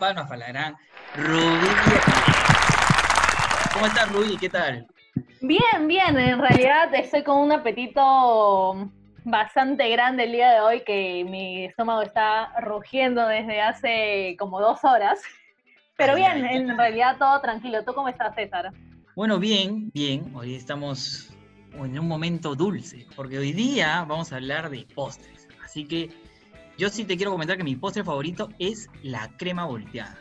Palmas para la gran Rubí. ¿Cómo estás, Rubí? ¿Qué tal? Bien, bien. En realidad estoy con un apetito bastante grande el día de hoy que mi estómago está rugiendo desde hace como dos horas. Pero bien, en realidad todo tranquilo. ¿Tú cómo estás, César? Bueno, bien, bien. Hoy estamos en un momento dulce, porque hoy día vamos a hablar de postres. Así que yo sí te quiero comentar que mi postre favorito es la crema volteada.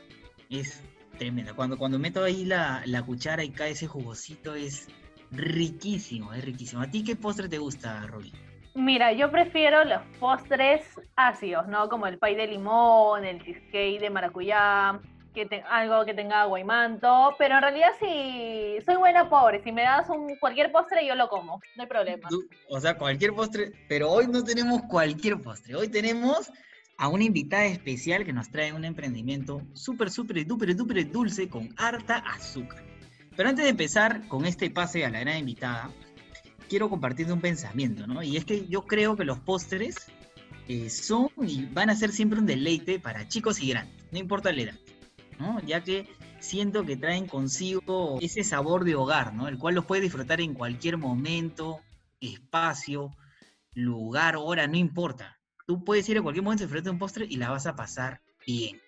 Es tremenda. Cuando, cuando meto ahí la, la cuchara y cae ese jugosito, es riquísimo, es riquísimo. ¿A ti qué postre te gusta, Roby? Mira, yo prefiero los postres ácidos, ¿no? Como el pay de limón, el cheesecake de maracuyá, que algo que tenga agua y manto, pero en realidad si soy buena pobre, si me das un cualquier postre yo lo como, no hay problema. O sea, cualquier postre, pero hoy no tenemos cualquier postre, hoy tenemos a una invitada especial que nos trae un emprendimiento súper, súper, duper, duper dulce con harta azúcar. Pero antes de empezar con este pase a la gran invitada, quiero compartirte un pensamiento, ¿no? Y es que yo creo que los postres eh, son y van a ser siempre un deleite para chicos y grandes, no importa la edad. Ya que siento que traen consigo ese sabor de hogar, ¿no? El cual los puedes disfrutar en cualquier momento, espacio, lugar, hora, no importa. Tú puedes ir a cualquier momento, disfrutar un postre y la vas a pasar bien.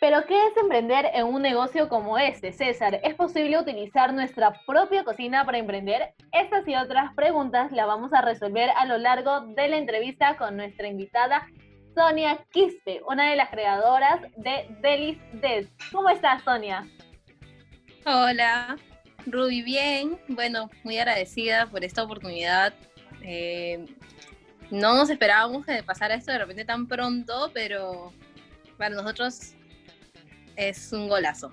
Pero ¿qué es emprender en un negocio como este, César? ¿Es posible utilizar nuestra propia cocina para emprender? Estas y otras preguntas las vamos a resolver a lo largo de la entrevista con nuestra invitada Sonia Quispe, una de las creadoras de Delis Des. ¿Cómo estás, Sonia? Hola, Ruby, bien. Bueno, muy agradecida por esta oportunidad. Eh, no nos esperábamos que pasara esto de repente tan pronto, pero para nosotros es un golazo.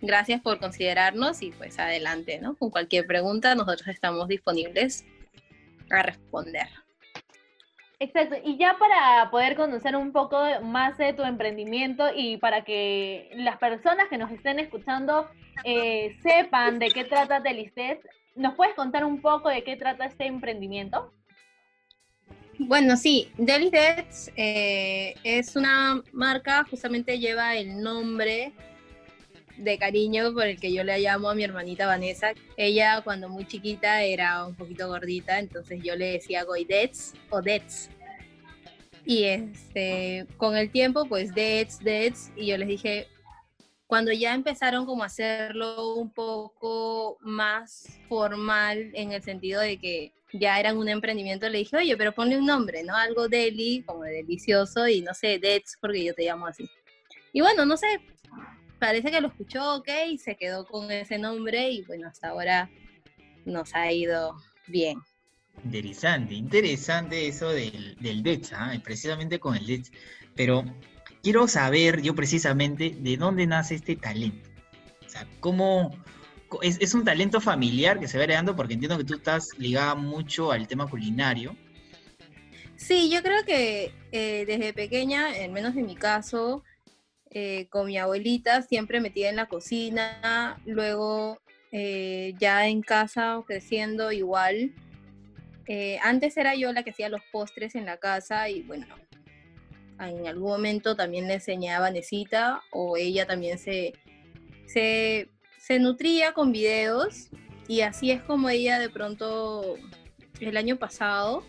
Gracias por considerarnos y pues adelante, ¿no? Con cualquier pregunta nosotros estamos disponibles a responder. Exacto, y ya para poder conocer un poco más de tu emprendimiento y para que las personas que nos estén escuchando eh, sepan de qué trata Delistes, ¿nos puedes contar un poco de qué trata este emprendimiento? Bueno, sí, Delistes eh, es una marca, justamente lleva el nombre de cariño por el que yo le llamo a mi hermanita Vanessa. Ella cuando muy chiquita era un poquito gordita, entonces yo le decía Goidets o Dets. Y este, con el tiempo, pues Dets, Dets, y yo les dije, cuando ya empezaron como a hacerlo un poco más formal en el sentido de que ya eran un emprendimiento, le dije, oye, pero ponle un nombre, ¿no? Algo deli, como de delicioso, y no sé, Dets, porque yo te llamo así. Y bueno, no sé, parece que lo escuchó, ok, y se quedó con ese nombre y bueno, hasta ahora nos ha ido bien. Interesante, interesante eso del, del DETS, ¿ah? precisamente con el DETS. Pero quiero saber yo precisamente de dónde nace este talento. O sea, cómo... Es, un talento familiar que se va heredando porque entiendo que tú estás ligada mucho al tema culinario. Sí, yo creo que eh, desde pequeña, al menos en mi caso, eh, con mi abuelita, siempre metida en la cocina, luego eh, ya en casa creciendo igual. Eh, antes era yo la que hacía los postres en la casa y bueno, en algún momento también le enseñaba a Nesita o ella también se, se, se nutría con videos y así es como ella de pronto el año pasado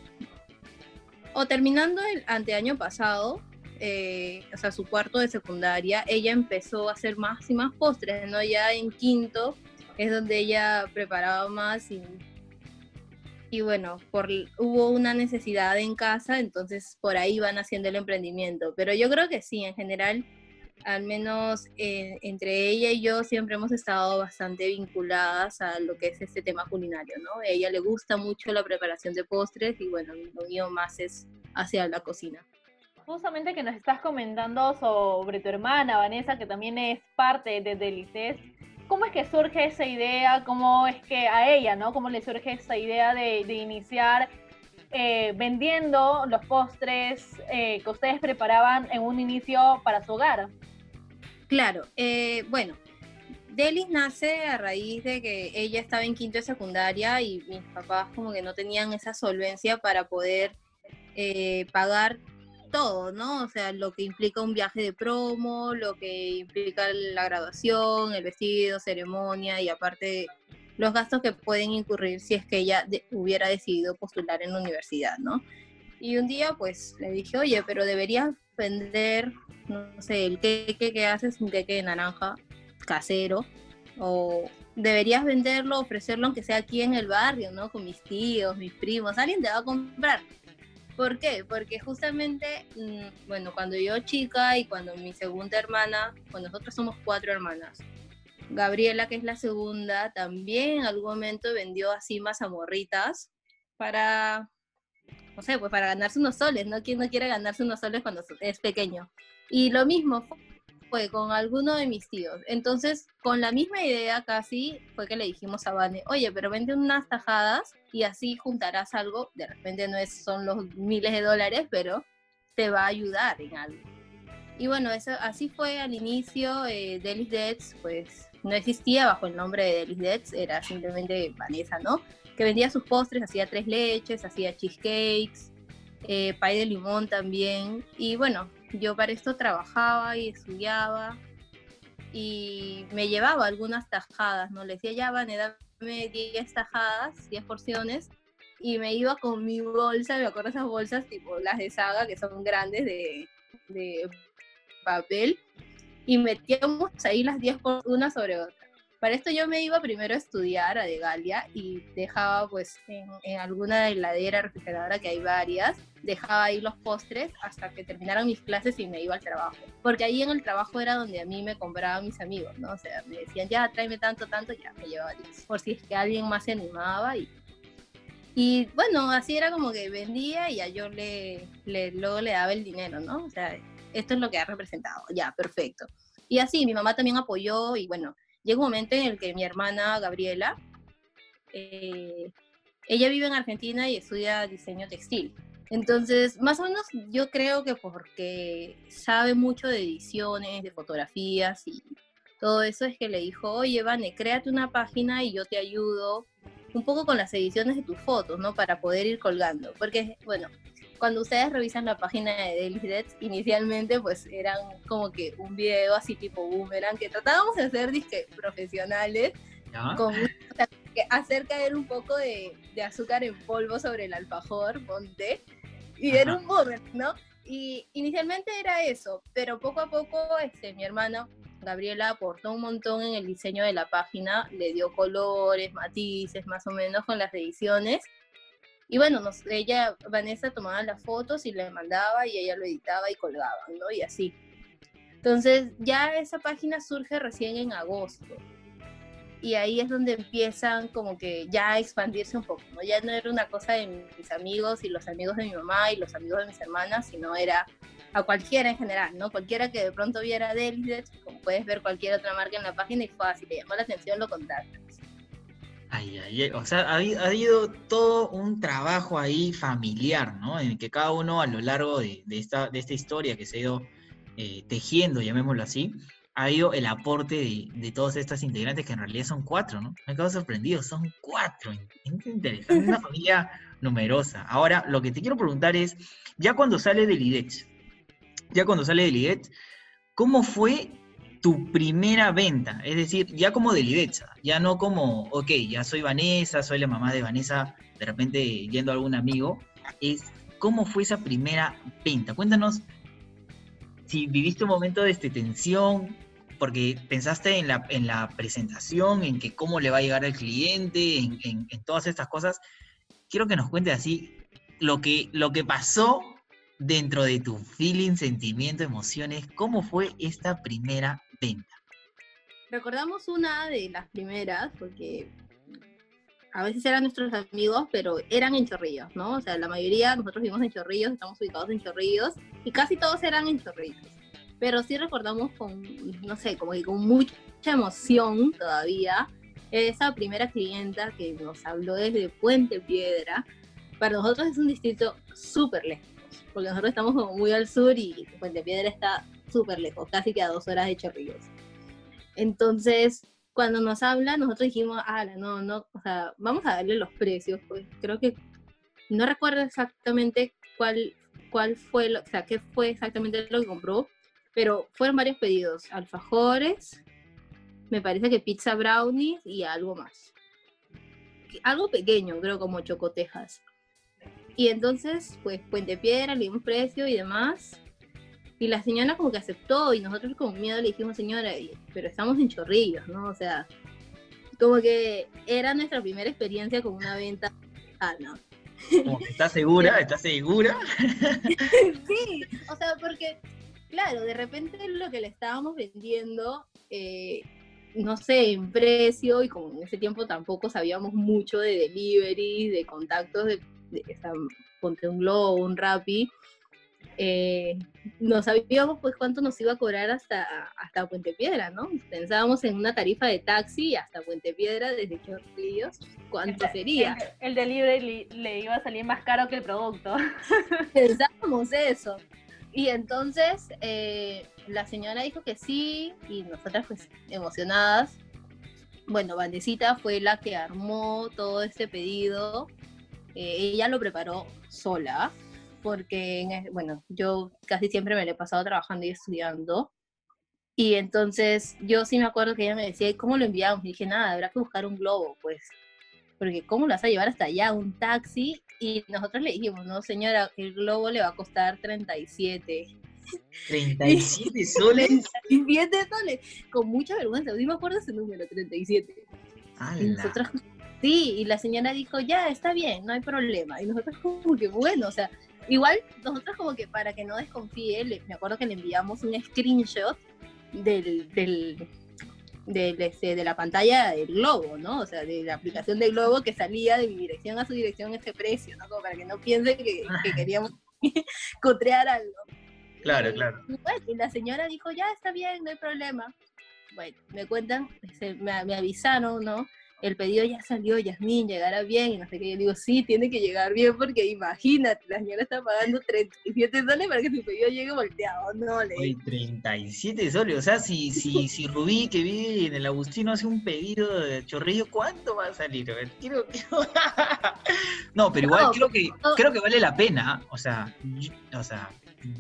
o terminando el anteaño pasado eh, o sea, su cuarto de secundaria, ella empezó a hacer más y más postres, ¿no? Ya en quinto es donde ella preparaba más y, y bueno, por, hubo una necesidad en casa, entonces por ahí van haciendo el emprendimiento. Pero yo creo que sí, en general, al menos eh, entre ella y yo siempre hemos estado bastante vinculadas a lo que es este tema culinario, ¿no? Ella le gusta mucho la preparación de postres y bueno, lo mío más es hacia la cocina. Justamente que nos estás comentando sobre tu hermana Vanessa, que también es parte de Delices. ¿Cómo es que surge esa idea? ¿Cómo es que a ella, ¿no? ¿Cómo le surge esa idea de, de iniciar eh, vendiendo los postres eh, que ustedes preparaban en un inicio para su hogar? Claro, eh, bueno, Delis nace a raíz de que ella estaba en quinto de secundaria y mis papás como que no tenían esa solvencia para poder eh, pagar todo, ¿no? O sea, lo que implica un viaje de promo, lo que implica la graduación, el vestido, ceremonia y aparte los gastos que pueden incurrir si es que ella hubiera decidido postular en la universidad, ¿no? Y un día pues le dije, oye, pero deberías vender, no sé, el queque que haces, un queque de naranja casero, o deberías venderlo, ofrecerlo aunque sea aquí en el barrio, ¿no? Con mis tíos, mis primos, alguien te va a comprar. ¿Por qué? Porque justamente, mm, bueno, cuando yo chica y cuando mi segunda hermana, pues nosotros somos cuatro hermanas, Gabriela, que es la segunda, también en algún momento vendió así mazamorritas para no sé, pues para ganarse unos soles, ¿no? ¿Quién no quiere ganarse unos soles cuando es pequeño? Y lo mismo fue con alguno de mis tíos. Entonces, con la misma idea casi fue que le dijimos a Vane, oye, pero vende unas tajadas y así juntarás algo. De repente no es, son los miles de dólares, pero te va a ayudar en algo. Y bueno, eso, así fue al inicio. Eh, Delis Deads, pues no existía bajo el nombre de Delis Deads, era simplemente Vanessa, ¿no? que vendía sus postres, hacía tres leches, hacía cheesecakes, eh, pay de limón también. Y bueno, yo para esto trabajaba y estudiaba y me llevaba algunas tajadas, ¿no? Le decía, ya, van, dame 10 tajadas, 10 porciones, y me iba con mi bolsa, me acuerdo esas bolsas tipo las de saga, que son grandes de, de papel, y metíamos ahí las 10 por una sobre otra. Para esto yo me iba primero a estudiar a De Galia y dejaba pues en, alguna heladera refrigeradora que hay varias, dejaba ahí los postres hasta que terminaran mis clases y me iba al trabajo. Porque ahí en el trabajo era donde a mí me compraban mis amigos, ¿no? O sea, me decían, ya, tráeme tanto, tanto, ya, me llevaba 10. Por si es que alguien más se animaba y... Y bueno, así era como que vendía y ya yo le, le, luego le daba el dinero, ¿no? O sea, esto es lo que ha representado, ya, perfecto. Y así, mi mamá también apoyó y bueno, llega un momento en el que mi hermana Gabriela, eh, ella vive en Argentina y estudia diseño textil. Entonces, más o menos yo creo que porque sabe mucho de ediciones, de fotografías y todo eso es que le dijo, oye, Vane, créate una página y yo te ayudo un poco con las ediciones de tus fotos, ¿no? Para poder ir colgando. Porque, bueno, cuando ustedes revisan la página de Daily Deads, inicialmente pues eran como que un video así tipo boomerang, que tratábamos de hacer disque profesionales, con hacer caer un poco de, azúcar en polvo sobre el alfajor, ponte, y era un boomerang, ¿no? Y inicialmente era eso, pero poco a poco este, mi hermana Gabriela aportó un montón en el diseño de la página, le dio colores, matices, más o menos con las ediciones, y bueno, nos, ella, Vanessa tomaba las fotos y le mandaba y ella lo editaba y colgaba, ¿no? Y así. Entonces ya esa página surge recién en agosto. Y ahí es donde empiezan como que ya a expandirse un poco, ¿no? Ya no era una cosa de mis amigos y los amigos de mi mamá y los amigos de mis hermanas, sino era a cualquiera en general, ¿no? Cualquiera que de pronto viera Delidet, como puedes ver cualquier otra marca en la página y fácil, le llamó la atención, lo contactas. Ay, ay, o sea, ha, habido todo un trabajo ahí familiar, ¿no? En que cada uno a lo largo de, esta, historia que se ha ido eh, tejiendo, llamémoslo así, ha habido el aporte de, de, todas estas integrantes, que en realidad son cuatro, ¿no? Me quedo sorprendido, son cuatro. Interesante, una familia numerosa. Ahora, lo que te quiero preguntar es, ya cuando sale del IDEX, ya cuando sale del IDEX, ¿cómo fue tu primera venta, es decir, ya como de Lidetza, ya no como, ok, ya soy Vanessa, soy la mamá de Vanessa, de repente yendo a algún amigo, es cómo fue esa primera venta. Cuéntanos si viviste un momento de este, tensión, porque pensaste en la, en la presentación, en que cómo le va a llegar al cliente, en, todas estas cosas. Quiero que nos cuentes así lo que, lo que pasó dentro de tu feeling, sentimiento, emociones, ¿cómo fue esta primera venta? Recordamos una de las primeras, porque a veces eran nuestros amigos, pero eran en Chorrillos, ¿no? O sea, la mayoría, nosotros vivimos en Chorrillos, estamos ubicados en Chorrillos, y casi todos eran en Chorrillos. Pero sí recordamos con, no sé, como que con mucha emoción todavía, esa primera clienta que nos habló desde Puente Piedra. Para nosotros es un distrito súper lejos, porque nosotros estamos como muy al sur y Puente Piedra está súper lejos, casi que a dos horas de Chorrillos. Entonces, cuando nos habla, nosotros dijimos, ah, no, no, o sea, vamos a darle los precios, pues creo que no recuerdo exactamente cuál, cuál fue, lo, o sea, qué fue exactamente lo que compró, pero fueron varios pedidos, alfajores, me parece que pizza brownies y algo más. Algo pequeño, creo, como chocotejas. Y entonces, pues, Puente Piedra, le dimos precio y demás. Y la señora como que aceptó y nosotros con miedo le dijimos, señora, pero estamos en chorrillos, ¿no? O sea, como que era nuestra primera experiencia con una venta sana. ¿Estás segura? ¿Estás segura? sí, o sea, porque, claro, de repente lo que le estábamos vendiendo, eh, no sé, en precio, y como en ese tiempo tampoco sabíamos mucho de delivery, de contactos, de, de, ponte un globo, un Rappi, eh, no sabíamos pues cuánto nos iba a cobrar hasta, hasta Puente Piedra, ¿no? Pensábamos en una tarifa de taxi hasta Puente Piedra desde Chorrillos, ¿cuánto sería? El, delivery le, iba a salir más caro que el producto. Pensábamos eso. Y entonces eh, la señora dijo que sí y nosotras pues emocionadas. Bueno, Vandecita fue la que armó todo este pedido. Eh, ella lo preparó sola porque, bueno, yo casi siempre me lo he pasado trabajando y estudiando. Y entonces yo sí me acuerdo que ella me decía, ¿cómo lo enviamos? Y dije, nada, habrá que buscar un globo, pues. Porque ¿cómo lo vas a llevar hasta allá? Un taxi. Y nosotros le dijimos, no, señora, el globo le va a costar 37. 37 soles. 37 soles. Con mucha vergüenza. Sí me acuerdo ese número, 37. Y nosotros, sí, y la señora dijo, ya, está bien, no hay problema. Y nosotros como que, bueno, o sea, Igual, nosotros como que para que no desconfíe, me acuerdo que le enviamos un screenshot del, del, este, de la pantalla del globo, ¿no? O sea, de la aplicación del globo que salía de mi dirección a su dirección ese precio, ¿no? Como para que no piense que, queríamos cotrear algo. Claro, claro. Y, la señora dijo, ya está bien, no hay problema. Bueno, me cuentan, me, me avisaron, ¿no? El pedido ya salió, Yasmín, llegará bien, y no sé qué, yo digo, sí, tiene que llegar bien, porque imagínate, la señora está pagando 37 soles para que su pedido llegue volteado, no le... Oye, 37 soles, o sea, si, si, si Rubí, que vive en el Agustino, hace un pedido de chorrillo, ¿cuánto va a salir? A ver, quiero, no, pero igual creo, que, creo que vale la pena, o sea, o sea,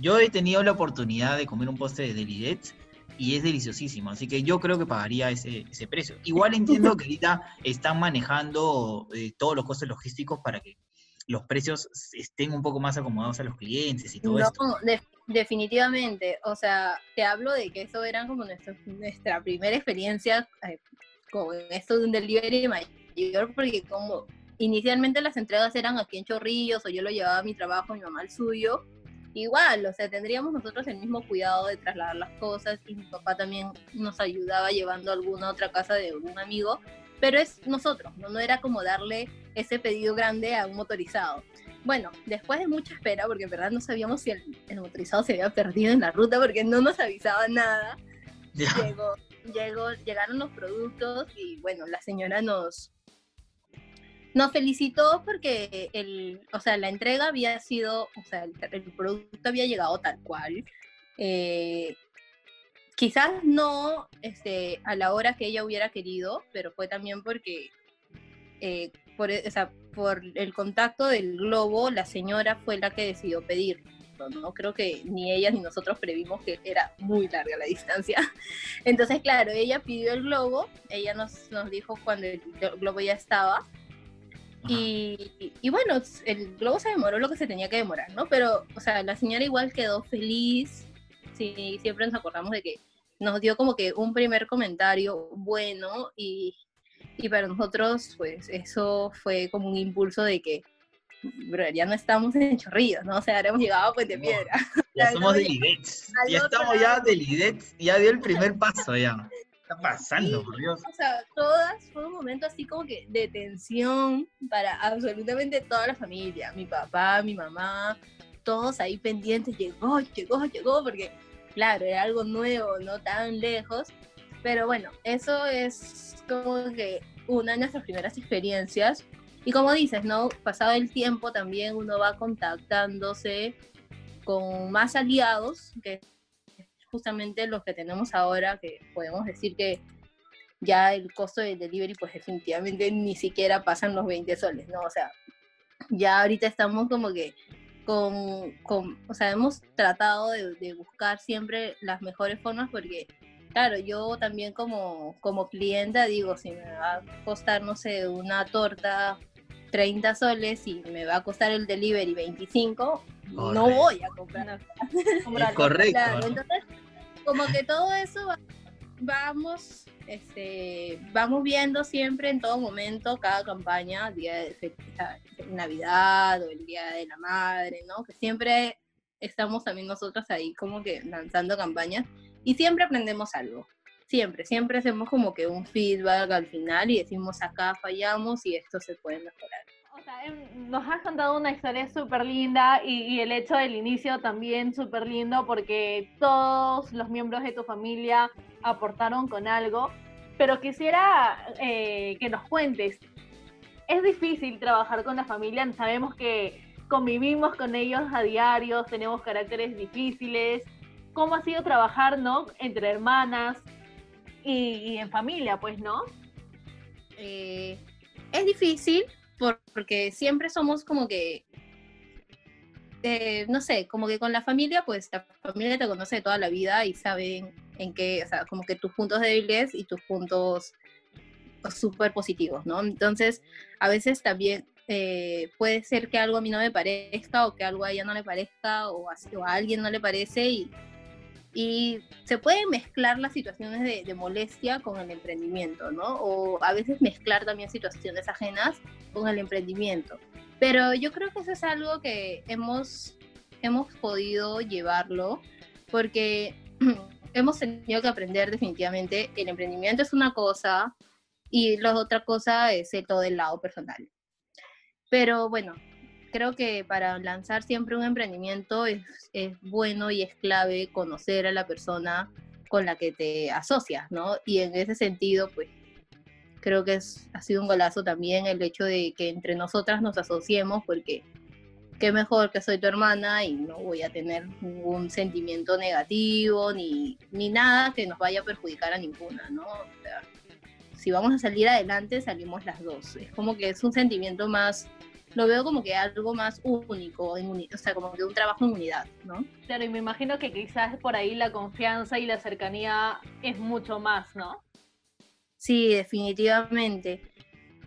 yo he tenido la oportunidad de comer un postre de Delidets, y es deliciosísimo. Así que yo creo que pagaría ese, ese precio. Igual entiendo que ahorita están manejando eh, todos los costos logísticos para que los precios estén un poco más acomodados a los clientes y todo no, esto. definitivamente. O sea, te hablo de que eso era como nuestra primera experiencia eh, con esto de un delivery mayor, porque como inicialmente las entregas eran aquí en Chorrillos o yo lo llevaba a mi trabajo, mi mamá al suyo igual, o sea, tendríamos nosotros el mismo cuidado de trasladar las cosas y mi papá también nos ayudaba llevando a alguna otra casa de un amigo, pero es nosotros, ¿no? no era como darle ese pedido grande a un motorizado. Bueno, después de mucha espera, porque en verdad no sabíamos si el, motorizado se había perdido en la ruta porque no nos avisaba nada, llegó, llegó, llegaron los productos y bueno, la señora nos, nos felicitó porque el, o sea, la entrega había sido, o sea, el, producto había llegado tal cual. Eh, quizás no este, a la hora que ella hubiera querido, pero fue también porque eh, por, o sea, por el contacto del globo, la señora fue la que decidió pedir. ¿no? Creo que ni ella ni nosotros previmos que era muy larga la distancia. Entonces, claro, ella pidió el globo, ella nos, nos dijo cuando el globo ya estaba, y, bueno, el globo se demoró lo que se tenía que demorar, ¿no? Pero, o sea, la señora igual quedó feliz. Sí, siempre nos acordamos de que nos dio como que un primer comentario bueno y, y para nosotros, pues eso fue como un impulso de que bro, ya no estamos en Chorrillos, ¿no? O sea, hemos llegado a Puente No. Piedra. Ya somos no, de ya- estamos ya lado. de Lidets. Ya dio el primer paso ya. ¿Qué está pasando, por Dios? O sea, todas fue un momento así como que de tensión para absolutamente toda la familia. Mi papá, mi mamá, todos ahí pendientes. Llegó, llegó, llegó, porque claro, era algo nuevo, no tan lejos. Pero bueno, eso es como que una de nuestras primeras experiencias. Y como dices, ¿no? Pasado el tiempo también uno va contactándose con más aliados, que justamente los que tenemos ahora, que podemos decir que ya el costo del delivery pues definitivamente ni siquiera pasan los 20 soles, ¿no? O sea, ya ahorita estamos como que con, con o sea, hemos tratado de, de buscar siempre las mejores formas porque, claro, yo también como, como clienta digo, si me va a costar, no sé, una torta 30 soles y me va a costar el delivery 25, no voy a comprar. Correcto. Claro, entonces, como que todo eso va- vamos, este, vamos viendo siempre en todo momento, cada campaña, día de Navidad o el Día de la Madre, ¿no? Que siempre estamos también nosotros ahí como que lanzando campañas y siempre aprendemos algo. Siempre, siempre hacemos como que un feedback al final y decimos acá fallamos y esto se puede mejorar. Nos has contado una historia súper linda y, el hecho del inicio también súper lindo porque todos los miembros de tu familia aportaron con algo, pero quisiera eh, que nos cuentes, es difícil trabajar con la familia, sabemos que convivimos con ellos a diario, tenemos caracteres difíciles, ¿cómo ha sido trabajar, no? Entre hermanas y, en familia, pues, ¿no? eh, es difícil porque siempre somos como que, eh, no sé, como que con la familia, pues la familia te conoce toda la vida y saben en qué, o sea, como que tus puntos débiles y tus puntos súper positivos, ¿no? Entonces, a veces también eh, puede ser que algo a mí no me parezca o que algo a ella no le parezca o a, o a alguien no le parece y, y se pueden mezclar las situaciones de, de molestia con el emprendimiento, ¿no? O a veces mezclar también situaciones ajenas con el emprendimiento. Pero yo creo que eso es algo que hemos, hemos podido llevarlo porque hemos tenido que aprender definitivamente, el emprendimiento es una cosa y la otra cosa es todo el lado personal. Pero bueno, creo que para lanzar siempre un emprendimiento es, es bueno y es clave conocer a la persona con la que te asocias, ¿no? Y en ese sentido, pues creo que es, ha sido un golazo también el hecho de que entre nosotras nos asociemos, porque qué mejor que soy tu hermana y no voy a tener ningún sentimiento negativo ni, ni nada que nos vaya a perjudicar a ninguna, ¿no? O sea, si vamos a salir adelante, salimos las dos. Es como que es un sentimiento más, lo veo como que algo más único, en o sea, como que un trabajo en unidad, ¿no? Claro, y me imagino que quizás por ahí la confianza y la cercanía es mucho más, ¿no? Sí, definitivamente.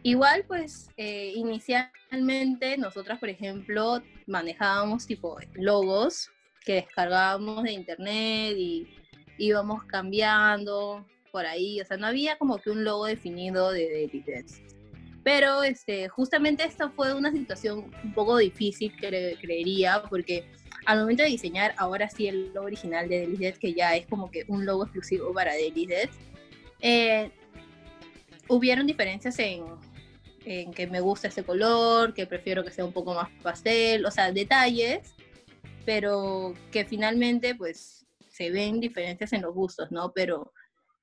Igual, pues, eh, inicialmente nosotras, por ejemplo, manejábamos tipo logos que descargábamos de internet y íbamos cambiando por ahí. O sea, no había como que un logo definido de Daily. Pero este, justamente esta fue una situación un poco difícil, cre- creería, porque al momento de diseñar ahora sí el logo original de Daily Deaths, que ya es como que un logo exclusivo para Daily Deaths, eh, hubieron diferencias en, en que me gusta ese color, que prefiero que sea un poco más pastel, o sea, detalles, pero que finalmente pues se ven diferencias en los gustos, ¿no? Pero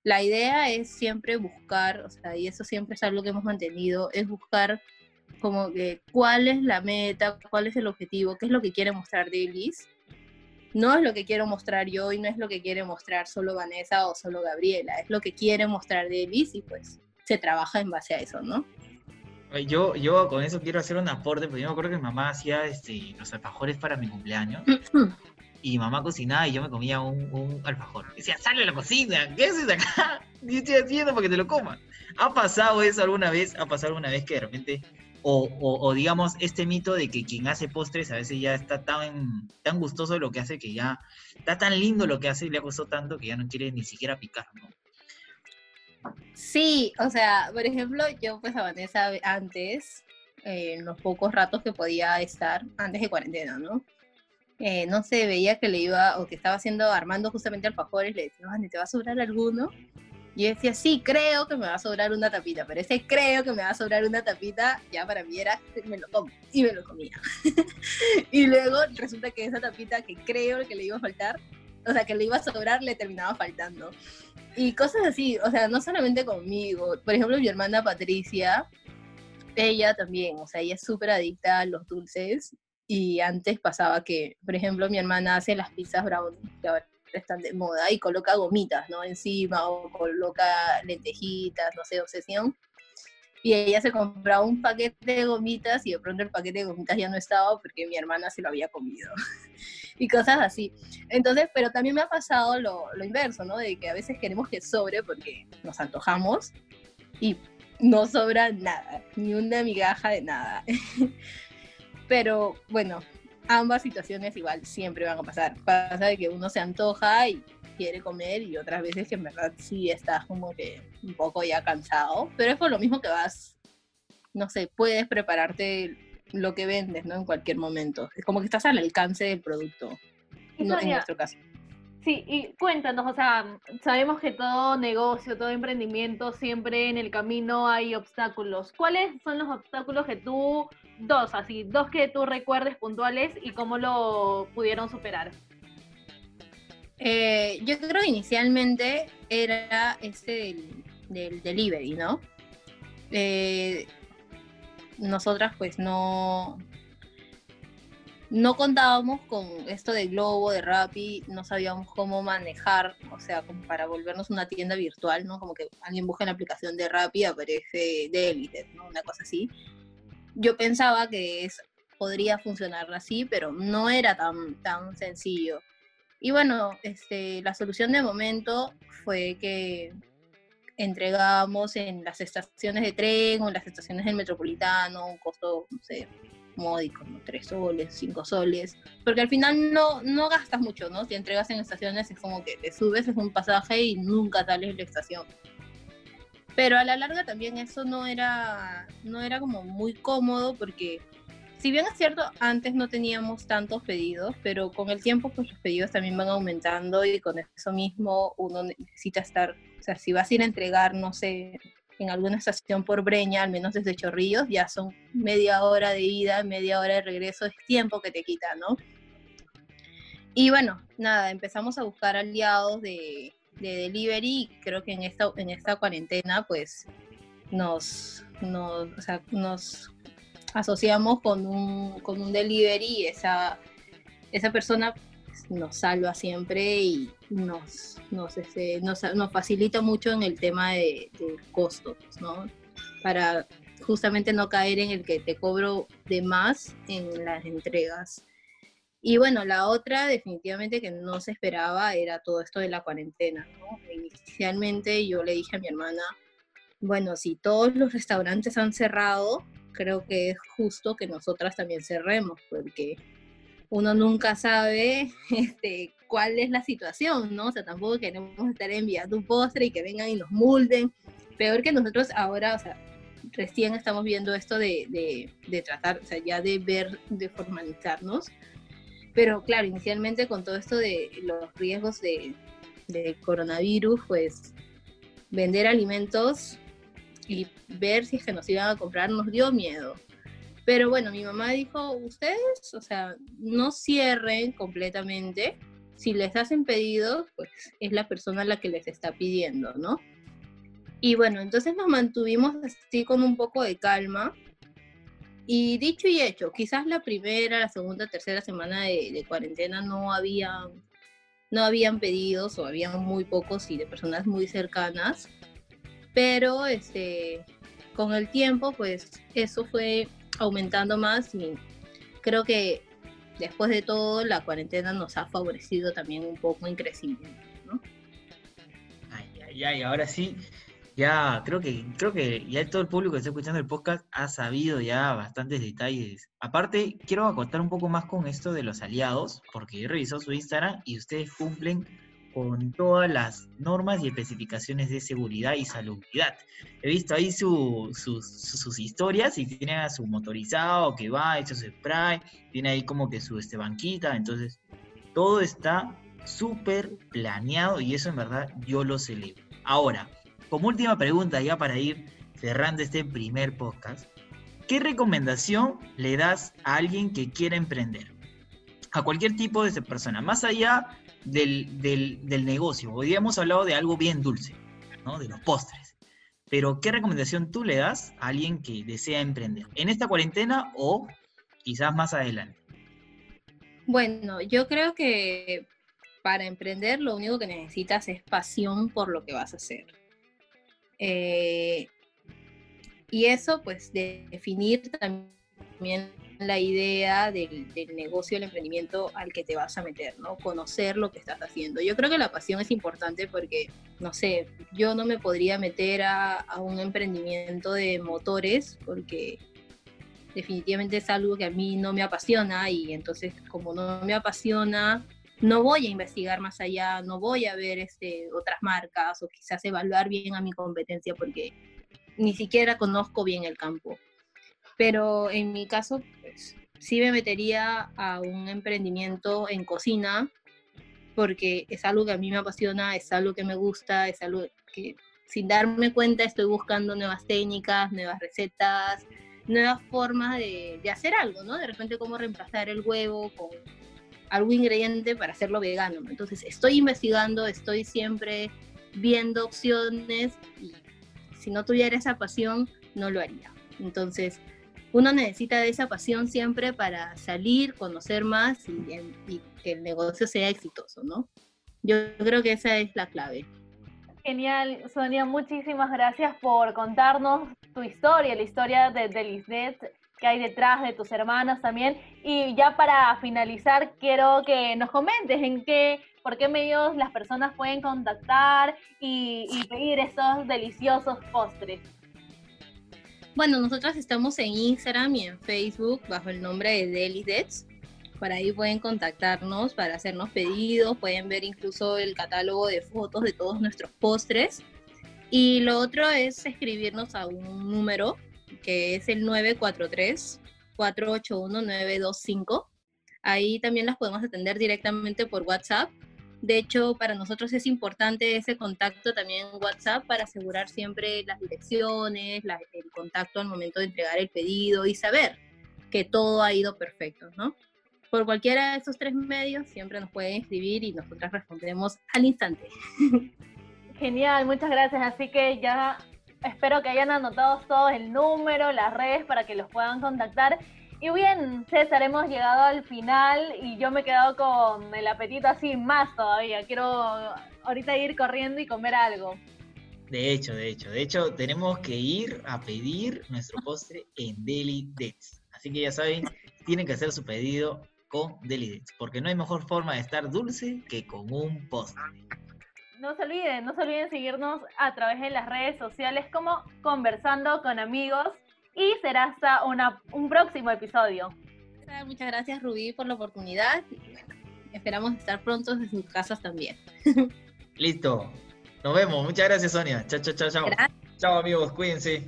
la idea es siempre buscar, o sea, y eso siempre es algo que hemos mantenido, es buscar como que cuál es la meta, cuál es el objetivo, qué es lo que quiere mostrar Dailies. No es lo que quiero mostrar yo y no es lo que quiere mostrar solo Vanessa o solo Gabriela, es lo que quiere mostrar Dailies y pues se trabaja en base a eso, ¿no? Yo, yo con eso quiero hacer un aporte, porque yo me acuerdo que mi mamá hacía este, los alfajores para mi cumpleaños. Y mi mamá cocinaba y yo me comía un, un alfajor. Decía, sale a la cocina, ¿qué haces acá? ¿Qué estoy haciendo para que te lo comas? ¿Ha pasado eso alguna vez? ¿Ha pasado alguna vez que de repente, o, o, o digamos, este mito de que quien hace postres a veces ya está tan, tan gustoso de lo que hace que ya está tan lindo lo que hace y le ha costado tanto que ya no quiere ni siquiera picar, ¿no? Sí, o sea, por ejemplo, yo pues a Vanessa antes eh, en los pocos ratos que podía estar antes de cuarentena, ¿no? Eh, no sé, veía que le iba, o que estaba haciendo, armando justamente alfajores, le decía, ¿te va a sobrar alguno? Y yo decía, sí, creo que me va a sobrar una tapita, pero ese creo que me va a sobrar una tapita, ya para mí era, me lo como, y me lo comía. y luego resulta que esa tapita que creo que le iba a faltar, o sea, que le iba a sobrar, le terminaba faltando. Y cosas así, o sea, no solamente conmigo, por ejemplo, mi hermana Patricia, ella también, o sea, ella es súper adicta a los dulces y antes pasaba que, por ejemplo, mi hermana hace las pizzas brownie, que ahora están de moda, y coloca gomitas, ¿no? Encima, o coloca lentejitas, no sé, obsesión. Y ella se compraba un paquete de gomitas y de pronto el paquete de gomitas ya no estaba porque mi hermana se lo había comido. y cosas así. Entonces, pero también me ha pasado lo, lo inverso, ¿no? De que a veces queremos que sobre porque nos antojamos y no sobra nada, ni una migaja de nada. Pero bueno, ambas situaciones igual siempre van a pasar. Pasa de que uno se antoja y quiere comer y otras veces que en verdad sí estás como que un poco ya cansado, pero es por lo mismo que vas, no sé, puedes prepararte lo que vendes, ¿no? En cualquier momento. Es como que estás al alcance del producto, no, en nuestro caso. Sí, y cuéntanos, o sea, sabemos que todo negocio, todo emprendimiento, siempre en el camino hay obstáculos. ¿Cuáles son los obstáculos que tú dos, así, dos que tú recuerdes puntuales y cómo lo pudieron superar. Eh, yo creo que inicialmente era este del, delivery, ¿no? Eh, nosotras pues no, no contábamos con esto de Globo, de Rappi, no sabíamos cómo manejar, o sea, como para volvernos una tienda virtual, ¿no? Como que alguien busca en la aplicación de Rappi, aparece Delivery, ¿no? Una cosa así yo pensaba que es, podría funcionar así, pero no era tan, tan sencillo. Y bueno, este, la solución de momento fue que entregábamos en las estaciones de tren o en las estaciones del metropolitano, un costo, no sé, módico, ¿no? Tres soles, cinco soles, porque al final no, no gastas mucho, ¿no? Si entregas en estaciones es como que te subes, es un pasaje y nunca sales de la estación. Pero a la larga también eso no era, no era como muy cómodo porque si bien es cierto, antes no teníamos tantos pedidos, pero con el tiempo pues los pedidos también van aumentando y con eso mismo uno necesita estar, o sea, si vas a ir a entregar, no sé, en alguna estación por Breña, al menos desde Chorrillos, ya son media hora de ida, media hora de regreso, es tiempo que te quita, ¿no? Y bueno, nada, empezamos a buscar aliados de, de delivery creo que en esta, en esta cuarentena pues nos, nos, nos asociamos con un, con un delivery y esa, esa persona pues, nos salva siempre y nos, nos, este, nos, nos, facilita mucho en el tema de, de costos, ¿no? Para justamente no caer en el que te cobro de más en las entregas. Y bueno, la otra definitivamente que no se esperaba era todo esto de la cuarentena, ¿no? Inicialmente yo le dije a mi hermana, bueno, si todos los restaurantes han cerrado, creo que es justo que nosotras también cerremos, porque uno nunca sabe este, cuál es la situación, ¿no? O sea, tampoco queremos estar enviando un postre y que vengan y nos multen. Peor que nosotros ahora, o sea, recién estamos viendo esto de, de, de tratar, o sea, ya de ver, de formalizarnos pero claro, inicialmente con todo esto de los riesgos de, coronavirus, pues vender alimentos y ver si es que nos iban a comprar nos dio miedo. Pero bueno, mi mamá dijo, ustedes, o sea, no cierren completamente. Si les hacen pedidos, pues es la persona la que les está pidiendo, ¿no? Y bueno, entonces nos mantuvimos así con un poco de calma y dicho y hecho, quizás la primera, la segunda, tercera semana de, cuarentena no habían, no habían pedidos o habían muy pocos y de personas muy cercanas, pero este, con el tiempo pues eso fue aumentando más y creo que después de todo la cuarentena nos ha favorecido también un poco en crecimiento. ¿no? Ay, ay, ay, ahora sí, ya creo que, creo que ya todo el público que está escuchando el podcast ha sabido ya bastantes detalles. Aparte, quiero acotar un poco más con esto de los aliados, porque he revisado su Instagram y ustedes cumplen con todas las normas y especificaciones de seguridad y salubridad. He visto ahí sus, sus, historias y tiene a su motorizado que va, hecho su spray, tiene ahí como que su este, banquita, entonces todo está súper planeado y eso en verdad yo lo celebro. Ahora, como última pregunta ya para ir cerrando este primer podcast, ¿qué recomendación le das a alguien que quiera emprender? A cualquier tipo de persona, más allá del, del, negocio. Hoy día hemos hablado de algo bien dulce, ¿no? De los postres. Pero, ¿qué recomendación tú le das a alguien que desea emprender? ¿En esta cuarentena o quizás más adelante? Bueno, yo creo que para emprender lo único que necesitas es pasión por lo que vas a hacer. Eh, y eso, pues, de definir también la idea del, negocio, del emprendimiento al que te vas a meter, ¿no? Conocer lo que estás haciendo. Yo creo que la pasión es importante porque, no sé, yo no me podría meter a, a un emprendimiento de motores porque definitivamente es algo que a mí no me apasiona y entonces como no me apasiona, no voy a investigar más allá, no voy a ver este, otras marcas o quizás evaluar bien a mi competencia porque ni siquiera conozco bien el campo. Pero en mi caso, pues sí me metería a un emprendimiento en cocina porque es algo que a mí me apasiona, es algo que me gusta, es algo que sin darme cuenta estoy buscando nuevas técnicas, nuevas recetas, nuevas formas de, de hacer algo, ¿no? De repente cómo reemplazar el huevo con algún ingrediente para hacerlo vegano. Entonces estoy investigando, estoy siempre viendo opciones y si no tuviera esa pasión, no lo haría. Entonces, uno necesita de esa pasión siempre para salir, conocer más y, y, que el negocio sea exitoso, ¿no? Yo creo que esa es la clave. Genial, Sonia, muchísimas gracias por contarnos tu historia, la historia de, de que hay detrás de tus hermanos también. Y ya para finalizar, quiero que nos comentes en qué, por qué medios las personas pueden contactar y, y pedir esos deliciosos postres. Bueno, nosotros estamos en Instagram y en Facebook bajo el nombre de Deli por ahí pueden contactarnos para hacernos pedidos, pueden ver incluso el catálogo de fotos de todos nuestros postres. Y lo otro es escribirnos a un número que es el 943-481-925. Ahí también las podemos atender directamente por WhatsApp. De hecho, para nosotros es importante ese contacto también en WhatsApp para asegurar siempre las direcciones, el contacto al momento de entregar el pedido y saber que todo ha ido perfecto, ¿no? por cualquiera de esos tres medios siempre nos pueden escribir y nosotras responderemos al instante. Genial, muchas gracias. Así que ya espero que hayan anotado todos el número, las redes para que los puedan contactar. Y bien, César, hemos llegado al final y yo me he quedado con el apetito así más todavía. Quiero ahorita ir corriendo y comer algo. De hecho, de hecho, de hecho, tenemos que ir a pedir nuestro postre en Deli Dex. Así que ya saben, tienen que hacer su pedido con Delidex, porque no hay mejor forma de estar dulce que con un postre. No se olviden, no se olviden seguirnos a través de las redes sociales como Conversando con Amigos y será hasta una, un próximo episodio. Muchas gracias Rubí por la oportunidad y bueno, esperamos estar pronto en sus casas también. Listo, nos vemos, muchas gracias Sonia. Chao, chao, chao, chao. Chao amigos, cuídense.